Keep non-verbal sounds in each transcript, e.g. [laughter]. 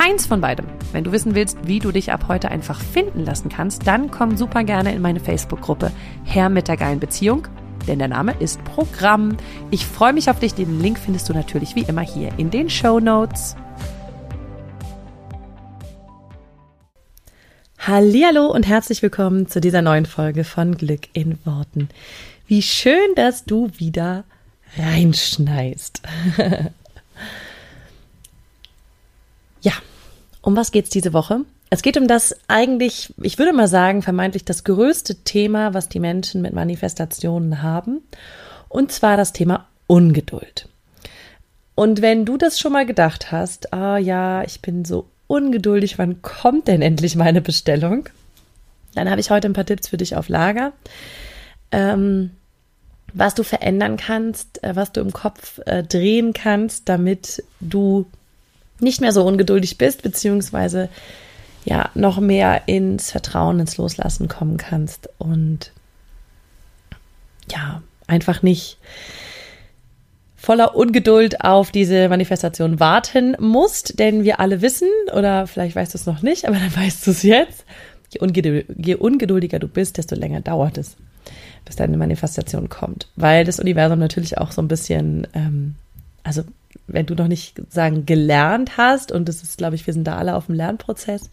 keins von beidem. Wenn du wissen willst, wie du dich ab heute einfach finden lassen kannst, dann komm super gerne in meine Facebook-Gruppe Herr mit der geilen Beziehung, denn der Name ist Programm. Ich freue mich auf dich. Den Link findest du natürlich wie immer hier in den Show Notes. Hallo und herzlich willkommen zu dieser neuen Folge von Glück in Worten. Wie schön, dass du wieder reinschneist. [laughs] ja, um was geht's diese Woche? Es geht um das eigentlich, ich würde mal sagen, vermeintlich das größte Thema, was die Menschen mit Manifestationen haben, und zwar das Thema Ungeduld. Und wenn du das schon mal gedacht hast, ah ja, ich bin so ungeduldig, wann kommt denn endlich meine Bestellung? Dann habe ich heute ein paar Tipps für dich auf Lager, ähm, was du verändern kannst, äh, was du im Kopf äh, drehen kannst, damit du nicht mehr so ungeduldig bist, beziehungsweise ja noch mehr ins Vertrauen, ins Loslassen kommen kannst und ja, einfach nicht voller Ungeduld auf diese Manifestation warten musst, denn wir alle wissen, oder vielleicht weißt du es noch nicht, aber dann [laughs] weißt du es jetzt, je, ungeduld, je ungeduldiger du bist, desto länger dauert es, bis deine Manifestation kommt. Weil das Universum natürlich auch so ein bisschen, ähm, also wenn du noch nicht sagen gelernt hast, und das ist, glaube ich, wir sind da alle auf dem Lernprozess,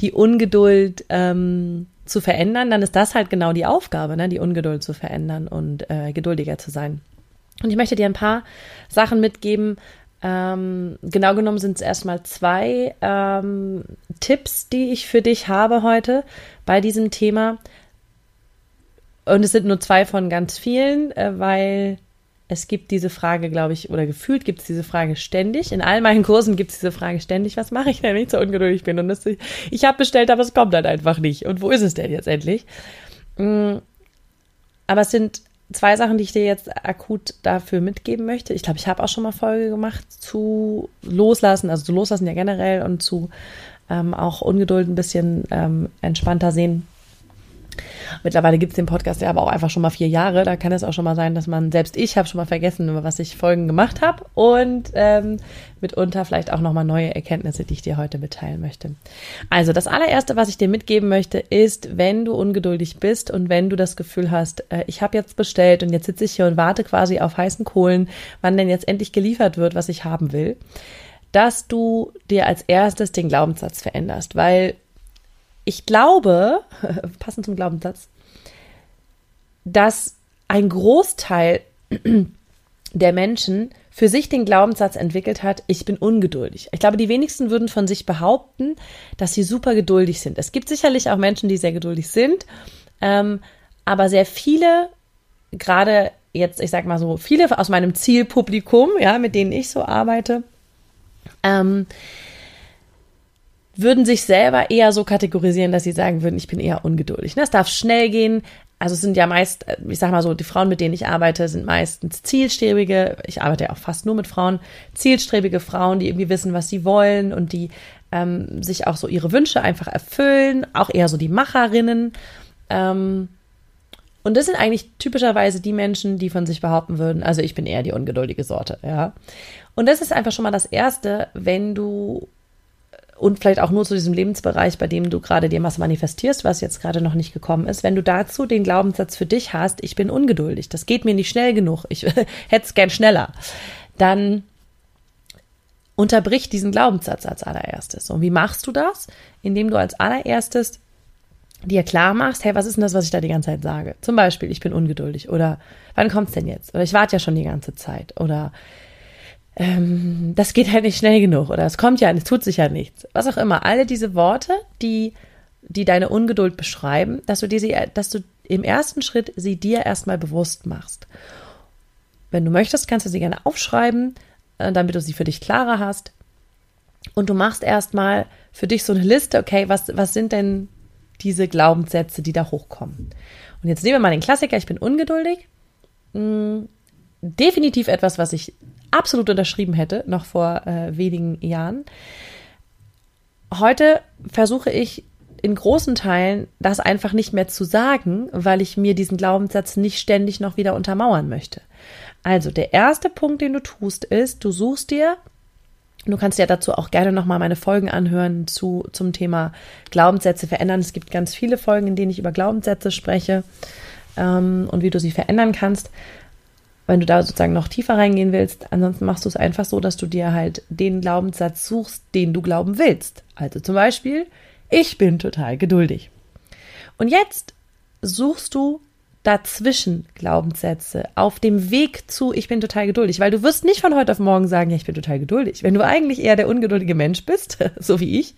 die Ungeduld ähm, zu verändern, dann ist das halt genau die Aufgabe, ne? die Ungeduld zu verändern und äh, geduldiger zu sein. Und ich möchte dir ein paar Sachen mitgeben. Ähm, genau genommen sind es erstmal zwei ähm, Tipps, die ich für dich habe heute bei diesem Thema. Und es sind nur zwei von ganz vielen, äh, weil es gibt diese Frage, glaube ich, oder gefühlt gibt es diese Frage ständig. In all meinen Kursen gibt es diese Frage ständig. Was mache ich denn, wenn ich so ungeduldig bin? Und das, ich habe bestellt, aber es kommt dann einfach nicht. Und wo ist es denn jetzt endlich? Mm, aber es sind zwei Sachen, die ich dir jetzt akut dafür mitgeben möchte. Ich glaube, ich habe auch schon mal Folge gemacht zu Loslassen, also zu Loslassen ja generell und zu ähm, auch Ungeduld ein bisschen ähm, entspannter sehen. Mittlerweile gibt es den Podcast ja aber auch einfach schon mal vier Jahre. Da kann es auch schon mal sein, dass man, selbst ich habe schon mal vergessen, über was ich Folgen gemacht habe. Und ähm, mitunter vielleicht auch nochmal neue Erkenntnisse, die ich dir heute mitteilen möchte. Also das allererste, was ich dir mitgeben möchte, ist, wenn du ungeduldig bist und wenn du das Gefühl hast, äh, ich habe jetzt bestellt und jetzt sitze ich hier und warte quasi auf heißen Kohlen, wann denn jetzt endlich geliefert wird, was ich haben will, dass du dir als erstes den Glaubenssatz veränderst, weil ich glaube, [laughs] passend zum Glaubenssatz, dass ein Großteil [clears throat] der Menschen für sich den Glaubenssatz entwickelt hat, ich bin ungeduldig. Ich glaube, die wenigsten würden von sich behaupten, dass sie super geduldig sind. Es gibt sicherlich auch Menschen, die sehr geduldig sind, ähm, aber sehr viele, gerade jetzt, ich sag mal so, viele aus meinem Zielpublikum, ja, mit denen ich so arbeite, ähm, würden sich selber eher so kategorisieren, dass sie sagen würden, ich bin eher ungeduldig. Es darf schnell gehen. Also es sind ja meist, ich sag mal so, die Frauen, mit denen ich arbeite, sind meistens zielstrebige, ich arbeite ja auch fast nur mit Frauen, zielstrebige Frauen, die irgendwie wissen, was sie wollen und die ähm, sich auch so ihre Wünsche einfach erfüllen, auch eher so die Macherinnen. Ähm, und das sind eigentlich typischerweise die Menschen, die von sich behaupten würden, also ich bin eher die ungeduldige Sorte, ja. Und das ist einfach schon mal das Erste, wenn du und vielleicht auch nur zu diesem Lebensbereich, bei dem du gerade dir was manifestierst, was jetzt gerade noch nicht gekommen ist, wenn du dazu den Glaubenssatz für dich hast, ich bin ungeduldig, das geht mir nicht schnell genug, ich [laughs] hätte es gern schneller, dann unterbrich diesen Glaubenssatz als allererstes. Und wie machst du das? Indem du als allererstes dir klar machst, hey, was ist denn das, was ich da die ganze Zeit sage? Zum Beispiel, ich bin ungeduldig oder wann kommt's denn jetzt? Oder ich warte ja schon die ganze Zeit oder ähm, das geht halt nicht schnell genug oder es kommt ja, es tut sich ja nichts. Was auch immer. Alle diese Worte, die, die deine Ungeduld beschreiben, dass du diese, dass du im ersten Schritt sie dir erstmal bewusst machst. Wenn du möchtest, kannst du sie gerne aufschreiben, äh, damit du sie für dich klarer hast. Und du machst erstmal für dich so eine Liste, okay, was, was sind denn diese Glaubenssätze, die da hochkommen? Und jetzt nehmen wir mal den Klassiker, ich bin ungeduldig. Hm, definitiv etwas, was ich absolut unterschrieben hätte, noch vor äh, wenigen Jahren. Heute versuche ich in großen Teilen das einfach nicht mehr zu sagen, weil ich mir diesen Glaubenssatz nicht ständig noch wieder untermauern möchte. Also der erste Punkt, den du tust, ist, du suchst dir Du kannst ja dazu auch gerne nochmal meine Folgen anhören zu, zum Thema Glaubenssätze verändern. Es gibt ganz viele Folgen, in denen ich über Glaubenssätze spreche ähm, und wie du sie verändern kannst wenn du da sozusagen noch tiefer reingehen willst. Ansonsten machst du es einfach so, dass du dir halt den Glaubenssatz suchst, den du glauben willst. Also zum Beispiel, ich bin total geduldig. Und jetzt suchst du dazwischen Glaubenssätze auf dem Weg zu ich bin total geduldig, weil du wirst nicht von heute auf morgen sagen, ja, ich bin total geduldig. Wenn du eigentlich eher der ungeduldige Mensch bist, [laughs] so wie ich,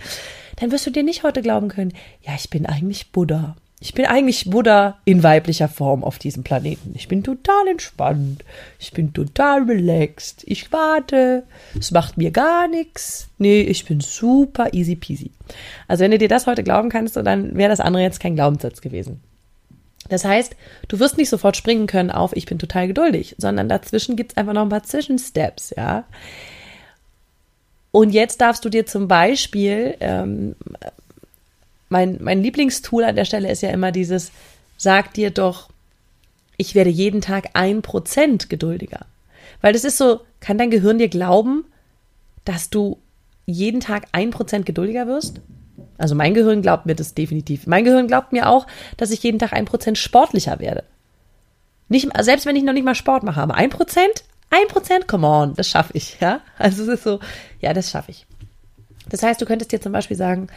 dann wirst du dir nicht heute glauben können, ja, ich bin eigentlich Buddha. Ich bin eigentlich Buddha in weiblicher Form auf diesem Planeten. Ich bin total entspannt. Ich bin total relaxed. Ich warte. Es macht mir gar nichts. Nee, ich bin super easy peasy. Also wenn du dir das heute glauben kannst, dann wäre das andere jetzt kein Glaubenssatz gewesen. Das heißt, du wirst nicht sofort springen können auf ich bin total geduldig, sondern dazwischen gibt es einfach noch ein paar Zwischensteps, ja. Und jetzt darfst du dir zum Beispiel ähm, mein, mein Lieblingstool an der Stelle ist ja immer dieses, sag dir doch, ich werde jeden Tag ein Prozent geduldiger. Weil das ist so, kann dein Gehirn dir glauben, dass du jeden Tag ein Prozent geduldiger wirst? Also mein Gehirn glaubt mir das definitiv. Mein Gehirn glaubt mir auch, dass ich jeden Tag ein Prozent sportlicher werde. Nicht, selbst wenn ich noch nicht mal Sport mache, aber ein Prozent, ein Prozent, come on, das schaffe ich, ja. Also es ist so, ja, das schaffe ich. Das heißt, du könntest dir zum Beispiel sagen,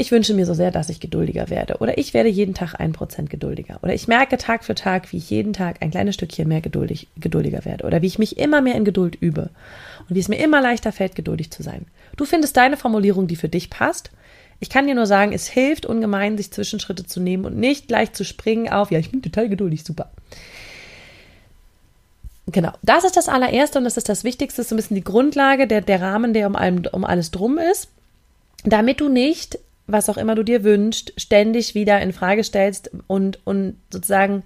ich wünsche mir so sehr, dass ich geduldiger werde. Oder ich werde jeden Tag ein Prozent geduldiger. Oder ich merke Tag für Tag, wie ich jeden Tag ein kleines Stückchen mehr geduldig, geduldiger werde. Oder wie ich mich immer mehr in Geduld übe. Und wie es mir immer leichter fällt, geduldig zu sein. Du findest deine Formulierung, die für dich passt. Ich kann dir nur sagen, es hilft ungemein, sich Zwischenschritte zu nehmen und nicht gleich zu springen auf, ja, ich bin total geduldig, super. Genau, das ist das allererste und das ist das Wichtigste, so ein bisschen die Grundlage, der, der Rahmen, der um, allem, um alles drum ist, damit du nicht was auch immer du dir wünschst, ständig wieder in Frage stellst und, und sozusagen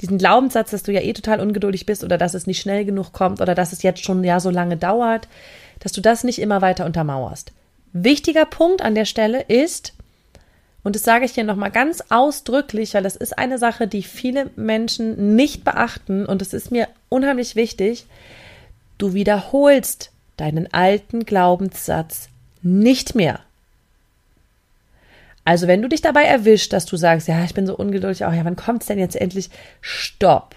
diesen Glaubenssatz, dass du ja eh total ungeduldig bist oder dass es nicht schnell genug kommt oder dass es jetzt schon ja so lange dauert, dass du das nicht immer weiter untermauerst. Wichtiger Punkt an der Stelle ist, und das sage ich hier nochmal ganz ausdrücklich, weil das ist eine Sache, die viele Menschen nicht beachten und es ist mir unheimlich wichtig, du wiederholst deinen alten Glaubenssatz nicht mehr. Also wenn du dich dabei erwischt, dass du sagst, ja, ich bin so ungeduldig, auch ja, wann kommt's denn jetzt endlich? Stopp.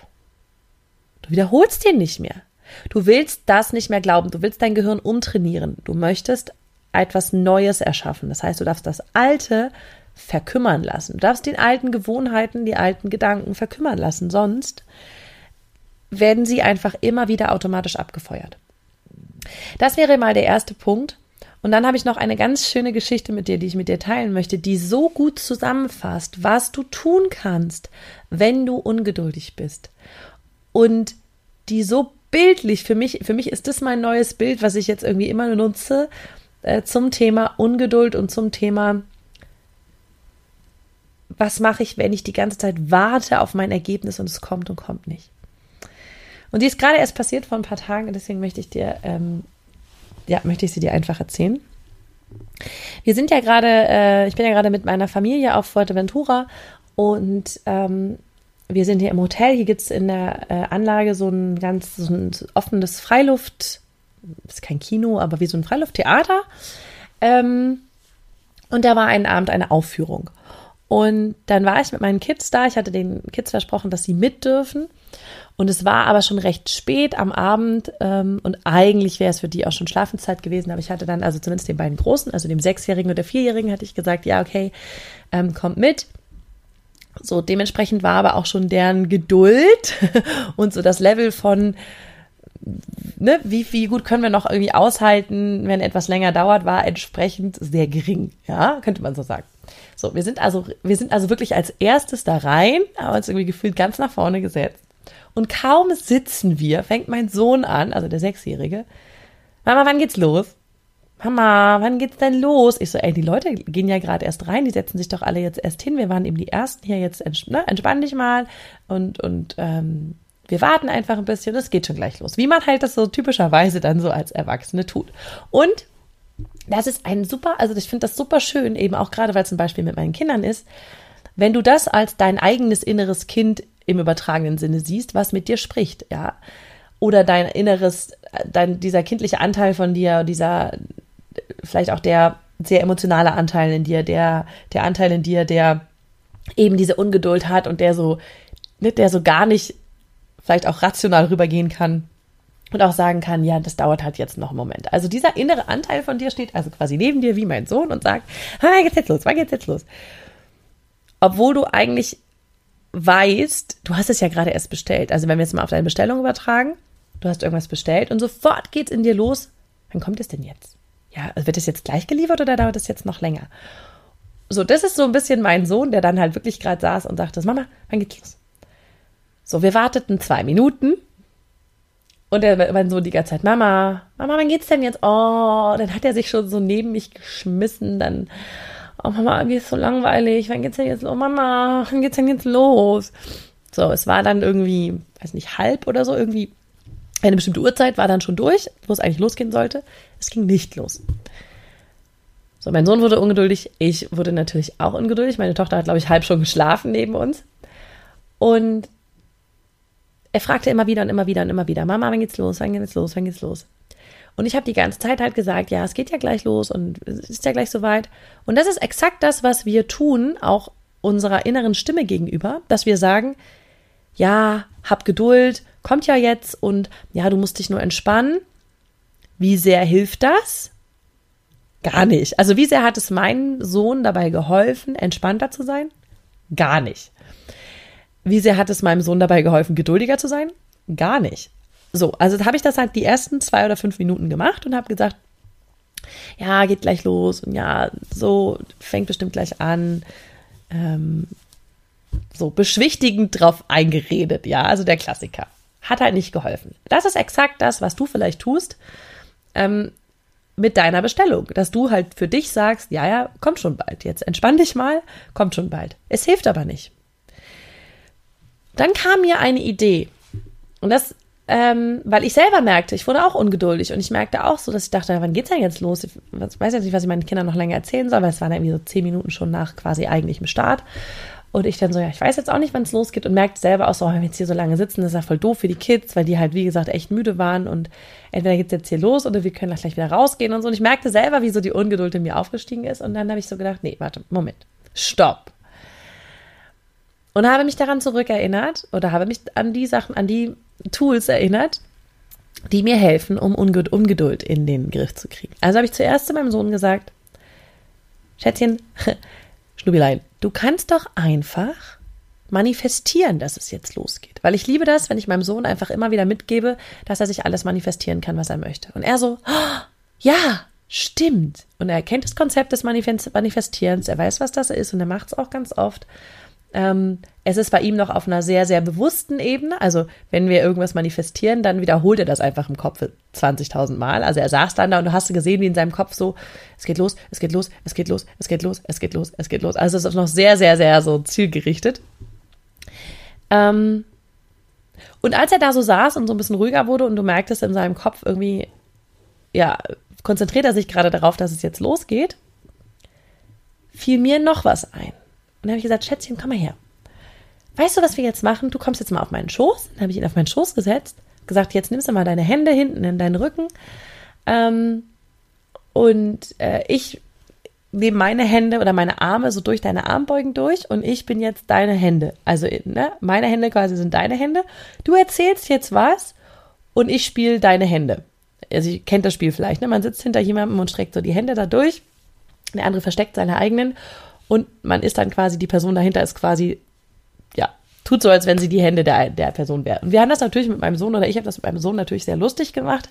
Du wiederholst den nicht mehr. Du willst das nicht mehr glauben. Du willst dein Gehirn umtrainieren. Du möchtest etwas Neues erschaffen. Das heißt, du darfst das Alte verkümmern lassen. Du darfst den alten Gewohnheiten, die alten Gedanken verkümmern lassen. Sonst werden sie einfach immer wieder automatisch abgefeuert. Das wäre mal der erste Punkt. Und dann habe ich noch eine ganz schöne Geschichte mit dir, die ich mit dir teilen möchte, die so gut zusammenfasst, was du tun kannst, wenn du ungeduldig bist. Und die so bildlich, für mich, für mich ist das mein neues Bild, was ich jetzt irgendwie immer nutze, äh, zum Thema Ungeduld und zum Thema, was mache ich, wenn ich die ganze Zeit warte auf mein Ergebnis und es kommt und kommt nicht. Und die ist gerade erst passiert vor ein paar Tagen, deswegen möchte ich dir ähm, ja, möchte ich sie dir einfach erzählen. Wir sind ja gerade, äh, ich bin ja gerade mit meiner Familie auf Fuerteventura und ähm, wir sind hier im Hotel. Hier gibt es in der äh, Anlage so ein ganz so ein offenes Freiluft, ist kein Kino, aber wie so ein Freilufttheater. Ähm, und da war einen Abend eine Aufführung. Und dann war ich mit meinen Kids da. Ich hatte den Kids versprochen, dass sie mit dürfen. Und es war aber schon recht spät am Abend ähm, und eigentlich wäre es für die auch schon Schlafenszeit gewesen, aber ich hatte dann, also zumindest den beiden Großen, also dem Sechsjährigen und der Vierjährigen, hatte ich gesagt, ja, okay, ähm, kommt mit. So, dementsprechend war aber auch schon deren Geduld [laughs] und so das Level von ne, wie, wie gut können wir noch irgendwie aushalten, wenn etwas länger dauert, war entsprechend sehr gering. Ja, könnte man so sagen. So, wir sind also, wir sind also wirklich als erstes da rein, haben uns irgendwie gefühlt ganz nach vorne gesetzt. Und kaum sitzen wir, fängt mein Sohn an, also der Sechsjährige, Mama, wann geht's los? Mama, wann geht's denn los? Ich so, ey, die Leute gehen ja gerade erst rein, die setzen sich doch alle jetzt erst hin. Wir waren eben die Ersten hier jetzt, ne, entspann dich mal und, und ähm, wir warten einfach ein bisschen, es geht schon gleich los. Wie man halt das so typischerweise dann so als Erwachsene tut. Und das ist ein super, also ich finde das super schön, eben auch gerade, weil ein Beispiel mit meinen Kindern ist, wenn du das als dein eigenes inneres Kind im übertragenen Sinne siehst, was mit dir spricht, ja. Oder dein inneres, dein, dieser kindliche Anteil von dir, dieser, vielleicht auch der sehr emotionale Anteil in dir, der, der Anteil in dir, der eben diese Ungeduld hat und der so, ne, der so gar nicht vielleicht auch rational rübergehen kann und auch sagen kann, ja, das dauert halt jetzt noch einen Moment. Also dieser innere Anteil von dir steht also quasi neben dir wie mein Sohn und sagt, wann geht's jetzt los, wann geht's jetzt los? Obwohl du eigentlich weißt, du hast es ja gerade erst bestellt. Also wenn wir jetzt mal auf deine Bestellung übertragen, du hast irgendwas bestellt und sofort geht's in dir los, wann kommt es denn jetzt? Ja, also wird es jetzt gleich geliefert oder dauert es jetzt noch länger? So, das ist so ein bisschen mein Sohn, der dann halt wirklich gerade saß und sagte, Mama, wann geht's los? So, wir warteten zwei Minuten und er mein Sohn die ganze Zeit, Mama, Mama, wann geht's denn jetzt? Oh, dann hat er sich schon so neben mich geschmissen, dann, oh Mama, mir ist so langweilig, wann geht's denn jetzt los? Mama, wann geht's denn jetzt los? So, es war dann irgendwie, weiß nicht, halb oder so, irgendwie eine bestimmte Uhrzeit war dann schon durch, wo es eigentlich losgehen sollte. Es ging nicht los. So, mein Sohn wurde ungeduldig, ich wurde natürlich auch ungeduldig. Meine Tochter hat, glaube ich, halb schon geschlafen neben uns. Und er fragte immer wieder und immer wieder und immer wieder, Mama, wann geht's los, wann geht's los, wann geht's los? Und ich habe die ganze Zeit halt gesagt, ja, es geht ja gleich los und es ist ja gleich soweit. Und das ist exakt das, was wir tun, auch unserer inneren Stimme gegenüber, dass wir sagen, ja, hab Geduld, kommt ja jetzt und ja, du musst dich nur entspannen. Wie sehr hilft das? Gar nicht. Also wie sehr hat es meinem Sohn dabei geholfen, entspannter zu sein? Gar nicht. Wie sehr hat es meinem Sohn dabei geholfen, geduldiger zu sein? Gar nicht. So, also habe ich das halt die ersten zwei oder fünf Minuten gemacht und habe gesagt, ja, geht gleich los und ja, so fängt bestimmt gleich an. Ähm, so beschwichtigend drauf eingeredet, ja, also der Klassiker. Hat halt nicht geholfen. Das ist exakt das, was du vielleicht tust ähm, mit deiner Bestellung, dass du halt für dich sagst, ja, ja, kommt schon bald, jetzt entspann dich mal, kommt schon bald. Es hilft aber nicht. Dann kam mir eine Idee. Und das, ähm, weil ich selber merkte, ich wurde auch ungeduldig und ich merkte auch so, dass ich dachte, wann geht's denn jetzt los? Ich weiß jetzt nicht, was ich meinen Kindern noch länger erzählen soll, weil es waren irgendwie so zehn Minuten schon nach quasi eigentlichem Start. Und ich dann so, ja, ich weiß jetzt auch nicht, wann es losgeht und merkte selber auch so, wenn wir jetzt hier so lange sitzen, das ist ja voll doof für die Kids, weil die halt, wie gesagt, echt müde waren und entweder geht's jetzt hier los oder wir können gleich wieder rausgehen und so. Und ich merkte selber, wie so die Ungeduld in mir aufgestiegen ist und dann habe ich so gedacht, nee, warte, Moment, stopp. Und habe mich daran zurückerinnert oder habe mich an die Sachen, an die Tools erinnert, die mir helfen, um Ungeduld in den Griff zu kriegen. Also habe ich zuerst zu meinem Sohn gesagt, Schätzchen, [laughs] Schnubilein, du kannst doch einfach manifestieren, dass es jetzt losgeht. Weil ich liebe das, wenn ich meinem Sohn einfach immer wieder mitgebe, dass er sich alles manifestieren kann, was er möchte. Und er so, oh, ja, stimmt. Und er kennt das Konzept des Manifestierens, er weiß, was das ist und er macht es auch ganz oft. Ähm, es ist bei ihm noch auf einer sehr, sehr bewussten Ebene. Also, wenn wir irgendwas manifestieren, dann wiederholt er das einfach im Kopf 20.000 Mal. Also, er saß dann da und du hast gesehen, wie in seinem Kopf so, es geht los, es geht los, es geht los, es geht los, es geht los, es geht los. Also, es ist noch sehr, sehr, sehr so zielgerichtet. Ähm, und als er da so saß und so ein bisschen ruhiger wurde und du merktest in seinem Kopf irgendwie, ja, konzentriert er sich gerade darauf, dass es jetzt losgeht, fiel mir noch was ein. Und dann habe ich gesagt, Schätzchen, komm mal her. Weißt du, was wir jetzt machen? Du kommst jetzt mal auf meinen Schoß. Dann habe ich ihn auf meinen Schoß gesetzt, gesagt, jetzt nimmst du mal deine Hände hinten in deinen Rücken. Ähm, und äh, ich nehme meine Hände oder meine Arme so durch deine Armbeugen durch und ich bin jetzt deine Hände. Also ne, meine Hände quasi sind deine Hände. Du erzählst jetzt was und ich spiele deine Hände. Also ihr kennt das Spiel vielleicht, ne? Man sitzt hinter jemandem und streckt so die Hände da durch. Der andere versteckt seine eigenen und man ist dann quasi, die Person dahinter ist quasi, ja, tut so, als wenn sie die Hände der, der Person wäre. Und wir haben das natürlich mit meinem Sohn oder ich habe das mit meinem Sohn natürlich sehr lustig gemacht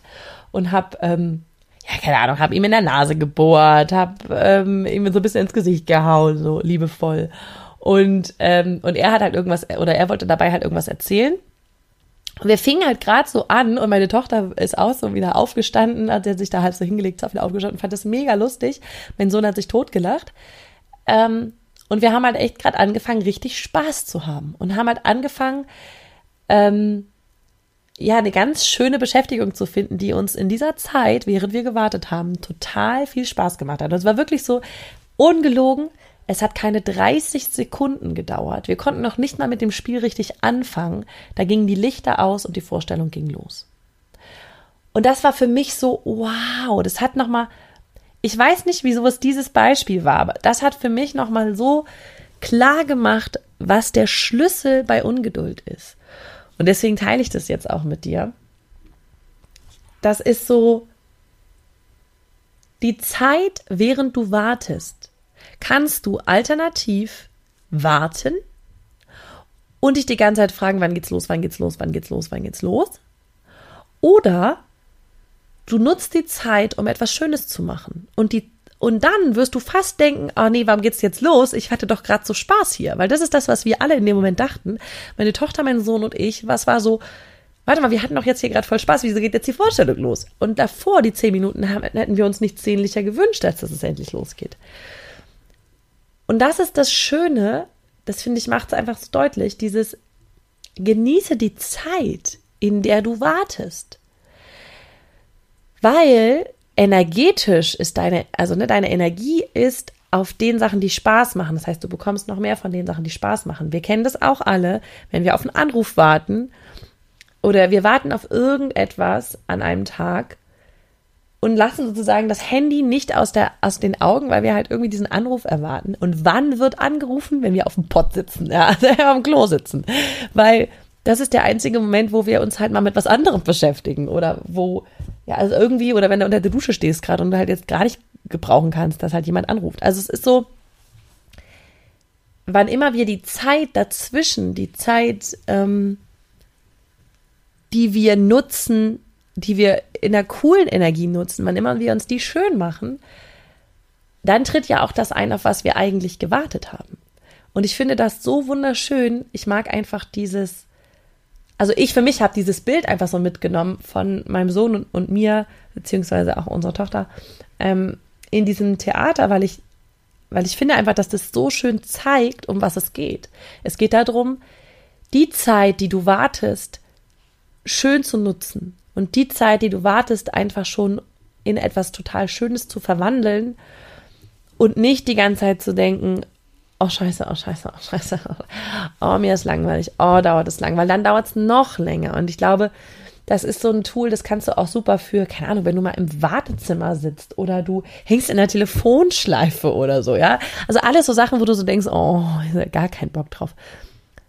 und habe, ähm, ja, keine Ahnung, habe ihm in der Nase gebohrt, habe ähm, ihm so ein bisschen ins Gesicht gehauen, so liebevoll. Und, ähm, und er hat halt irgendwas, oder er wollte dabei halt irgendwas erzählen. Wir fingen halt gerade so an und meine Tochter ist auch so wieder aufgestanden, hat sich da halb so hingelegt, ist wieder aufgestanden, fand das mega lustig. Mein Sohn hat sich totgelacht. Ähm, und wir haben halt echt gerade angefangen, richtig Spaß zu haben und haben halt angefangen, ähm, ja, eine ganz schöne Beschäftigung zu finden, die uns in dieser Zeit, während wir gewartet haben, total viel Spaß gemacht hat. Und es war wirklich so ungelogen. Es hat keine 30 Sekunden gedauert. Wir konnten noch nicht mal mit dem Spiel richtig anfangen. Da gingen die Lichter aus und die Vorstellung ging los. Und das war für mich so, wow, das hat nochmal, ich weiß nicht, wieso es dieses Beispiel war, aber das hat für mich nochmal so klar gemacht, was der Schlüssel bei Ungeduld ist. Und deswegen teile ich das jetzt auch mit dir. Das ist so die Zeit, während du wartest kannst du alternativ warten und dich die ganze Zeit fragen, wann geht's los, wann geht's los, wann geht's los, wann geht's los. Oder du nutzt die Zeit, um etwas Schönes zu machen. Und die und dann wirst du fast denken, ah oh nee, warum geht's jetzt los? Ich hatte doch gerade so Spaß hier, weil das ist das, was wir alle in dem Moment dachten. Meine Tochter, mein Sohn und ich, was war so, warte mal, wir hatten doch jetzt hier gerade voll Spaß, wieso geht jetzt die Vorstellung los? Und davor, die zehn Minuten, hätten wir uns nichts sehnlicher gewünscht, als dass es endlich losgeht. Und das ist das Schöne, das finde ich macht es einfach so deutlich, dieses genieße die Zeit, in der du wartest. Weil energetisch ist deine, also ne, deine Energie ist auf den Sachen, die Spaß machen. Das heißt, du bekommst noch mehr von den Sachen, die Spaß machen. Wir kennen das auch alle, wenn wir auf einen Anruf warten oder wir warten auf irgendetwas an einem Tag und lassen sozusagen das Handy nicht aus, der, aus den Augen, weil wir halt irgendwie diesen Anruf erwarten. Und wann wird angerufen? Wenn wir auf dem Pott sitzen, ja, [laughs] also dem Klo sitzen. Weil das ist der einzige Moment, wo wir uns halt mal mit was anderem beschäftigen oder wo, ja, also irgendwie, oder wenn du unter der Dusche stehst gerade und du halt jetzt gar nicht gebrauchen kannst, dass halt jemand anruft. Also es ist so, wann immer wir die Zeit dazwischen, die Zeit, ähm, die wir nutzen, die wir in der coolen Energie nutzen, wann immer wir uns die schön machen, dann tritt ja auch das ein, auf was wir eigentlich gewartet haben. Und ich finde das so wunderschön. Ich mag einfach dieses, also ich für mich habe dieses Bild einfach so mitgenommen von meinem Sohn und, und mir, beziehungsweise auch unserer Tochter, ähm, in diesem Theater, weil ich, weil ich finde einfach, dass das so schön zeigt, um was es geht. Es geht darum, die Zeit, die du wartest, schön zu nutzen und die Zeit, die du wartest, einfach schon in etwas total Schönes zu verwandeln und nicht die ganze Zeit zu denken, oh scheiße, oh scheiße, oh scheiße, oh mir ist langweilig, oh dauert es lang, weil dann dauert es noch länger. Und ich glaube, das ist so ein Tool, das kannst du auch super für, keine Ahnung, wenn du mal im Wartezimmer sitzt oder du hängst in der Telefonschleife oder so, ja. Also alles so Sachen, wo du so denkst, oh, gar keinen Bock drauf.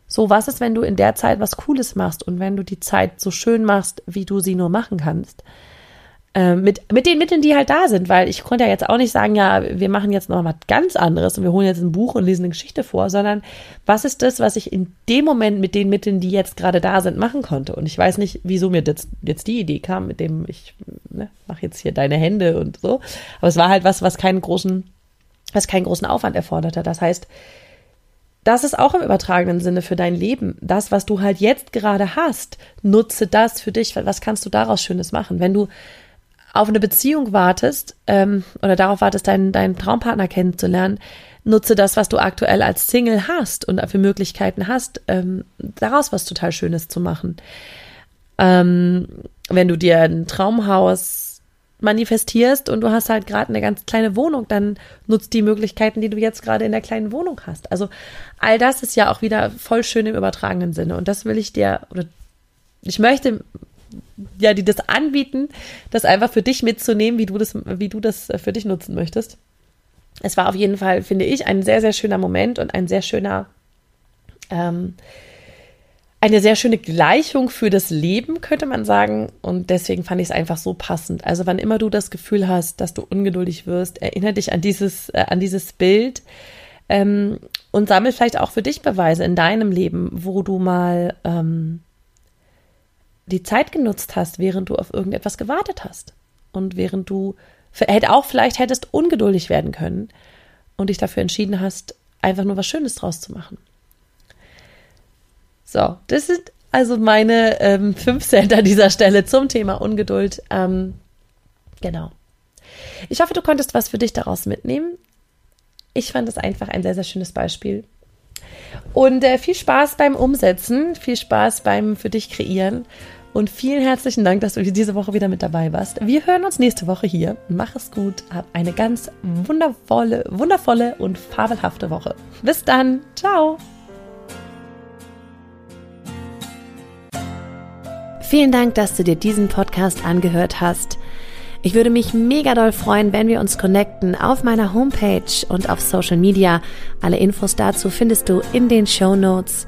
So, was ist, wenn du in der Zeit was Cooles machst und wenn du die Zeit so schön machst, wie du sie nur machen kannst? Äh, mit, mit den Mitteln, die halt da sind, weil ich konnte ja jetzt auch nicht sagen, ja, wir machen jetzt noch was ganz anderes und wir holen jetzt ein Buch und lesen eine Geschichte vor, sondern was ist das, was ich in dem Moment mit den Mitteln, die jetzt gerade da sind, machen konnte? Und ich weiß nicht, wieso mir das, jetzt die Idee kam, mit dem ich ne, mache jetzt hier deine Hände und so. Aber es war halt was, was keinen großen, was keinen großen Aufwand erforderte. Das heißt, das ist auch im übertragenen Sinne für dein Leben. Das, was du halt jetzt gerade hast, nutze das für dich. Was kannst du daraus Schönes machen? Wenn du auf eine Beziehung wartest ähm, oder darauf wartest, deinen, deinen Traumpartner kennenzulernen, nutze das, was du aktuell als Single hast und für Möglichkeiten hast, ähm, daraus was total Schönes zu machen. Ähm, wenn du dir ein Traumhaus manifestierst und du hast halt gerade eine ganz kleine Wohnung, dann nutzt die Möglichkeiten, die du jetzt gerade in der kleinen Wohnung hast. Also all das ist ja auch wieder voll schön im übertragenen Sinne. Und das will ich dir, oder ich möchte ja dir das anbieten, das einfach für dich mitzunehmen, wie du das, wie du das für dich nutzen möchtest. Es war auf jeden Fall, finde ich, ein sehr, sehr schöner Moment und ein sehr schöner ähm, eine sehr schöne Gleichung für das Leben, könnte man sagen. Und deswegen fand ich es einfach so passend. Also wann immer du das Gefühl hast, dass du ungeduldig wirst, erinnere dich an dieses, äh, an dieses Bild. Ähm, Und sammel vielleicht auch für dich Beweise in deinem Leben, wo du mal ähm, die Zeit genutzt hast, während du auf irgendetwas gewartet hast. Und während du hätte auch vielleicht hättest ungeduldig werden können und dich dafür entschieden hast, einfach nur was Schönes draus zu machen. So, das sind also meine ähm, [laughs] fünf Cent an dieser Stelle zum Thema Ungeduld. Ähm, genau. Ich hoffe, du konntest was für dich daraus mitnehmen. Ich fand es einfach ein sehr, sehr schönes Beispiel. Und äh, viel Spaß beim Umsetzen, viel Spaß beim für dich kreieren. Und vielen herzlichen Dank, dass du diese Woche wieder mit dabei warst. Wir hören uns nächste Woche hier. Mach es gut. Hab eine ganz wundervolle, wundervolle und fabelhafte Woche. Bis dann. Ciao. Vielen Dank, dass du dir diesen Podcast angehört hast. Ich würde mich mega doll freuen, wenn wir uns connecten auf meiner Homepage und auf Social Media. Alle Infos dazu findest du in den Show Notes.